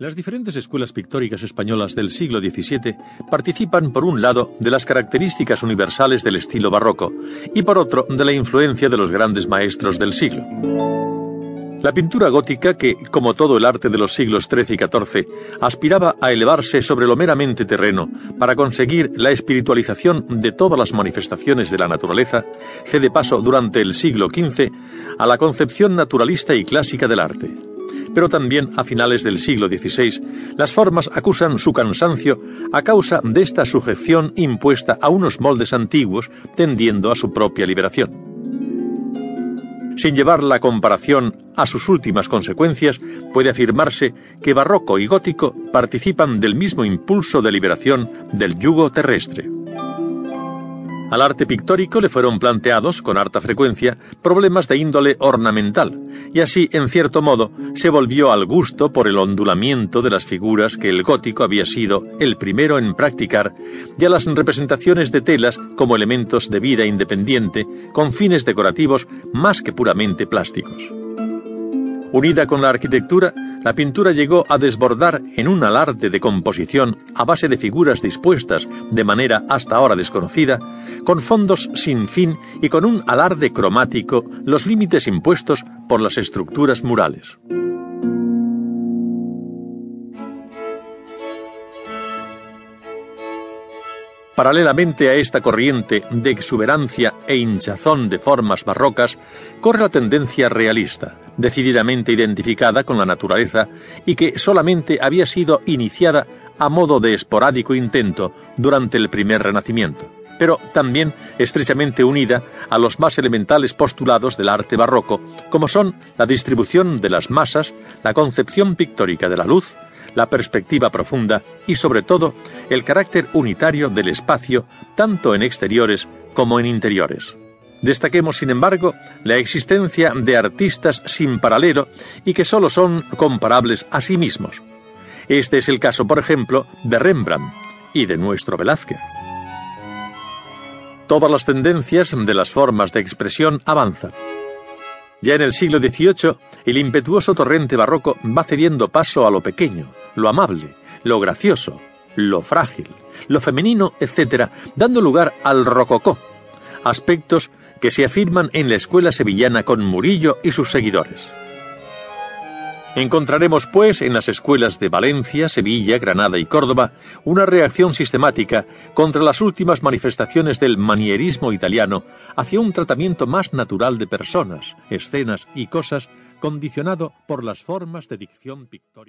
Las diferentes escuelas pictóricas españolas del siglo XVII participan, por un lado, de las características universales del estilo barroco y, por otro, de la influencia de los grandes maestros del siglo. La pintura gótica, que, como todo el arte de los siglos XIII y XIV, aspiraba a elevarse sobre lo meramente terreno para conseguir la espiritualización de todas las manifestaciones de la naturaleza, cede paso durante el siglo XV a la concepción naturalista y clásica del arte pero también a finales del siglo XVI, las formas acusan su cansancio a causa de esta sujeción impuesta a unos moldes antiguos tendiendo a su propia liberación. Sin llevar la comparación a sus últimas consecuencias, puede afirmarse que barroco y gótico participan del mismo impulso de liberación del yugo terrestre. Al arte pictórico le fueron planteados, con harta frecuencia, problemas de índole ornamental, y así, en cierto modo, se volvió al gusto por el ondulamiento de las figuras que el gótico había sido el primero en practicar, y a las representaciones de telas como elementos de vida independiente, con fines decorativos más que puramente plásticos. Unida con la arquitectura, la pintura llegó a desbordar en un alarde de composición a base de figuras dispuestas de manera hasta ahora desconocida, con fondos sin fin y con un alarde cromático los límites impuestos por las estructuras murales. Paralelamente a esta corriente de exuberancia e hinchazón de formas barrocas, corre la tendencia realista, decididamente identificada con la naturaleza y que solamente había sido iniciada a modo de esporádico intento durante el primer Renacimiento, pero también estrechamente unida a los más elementales postulados del arte barroco, como son la distribución de las masas, la concepción pictórica de la luz, la perspectiva profunda y sobre todo el carácter unitario del espacio tanto en exteriores como en interiores. Destaquemos, sin embargo, la existencia de artistas sin paralelo y que sólo son comparables a sí mismos. Este es el caso, por ejemplo, de Rembrandt y de nuestro Velázquez. Todas las tendencias de las formas de expresión avanzan. Ya en el siglo XVIII, el impetuoso torrente barroco va cediendo paso a lo pequeño, lo amable, lo gracioso, lo frágil, lo femenino, etc., dando lugar al rococó, aspectos que se afirman en la escuela sevillana con Murillo y sus seguidores. Encontraremos, pues, en las escuelas de Valencia, Sevilla, Granada y Córdoba una reacción sistemática contra las últimas manifestaciones del manierismo italiano hacia un tratamiento más natural de personas, escenas y cosas condicionado por las formas de dicción pictórica.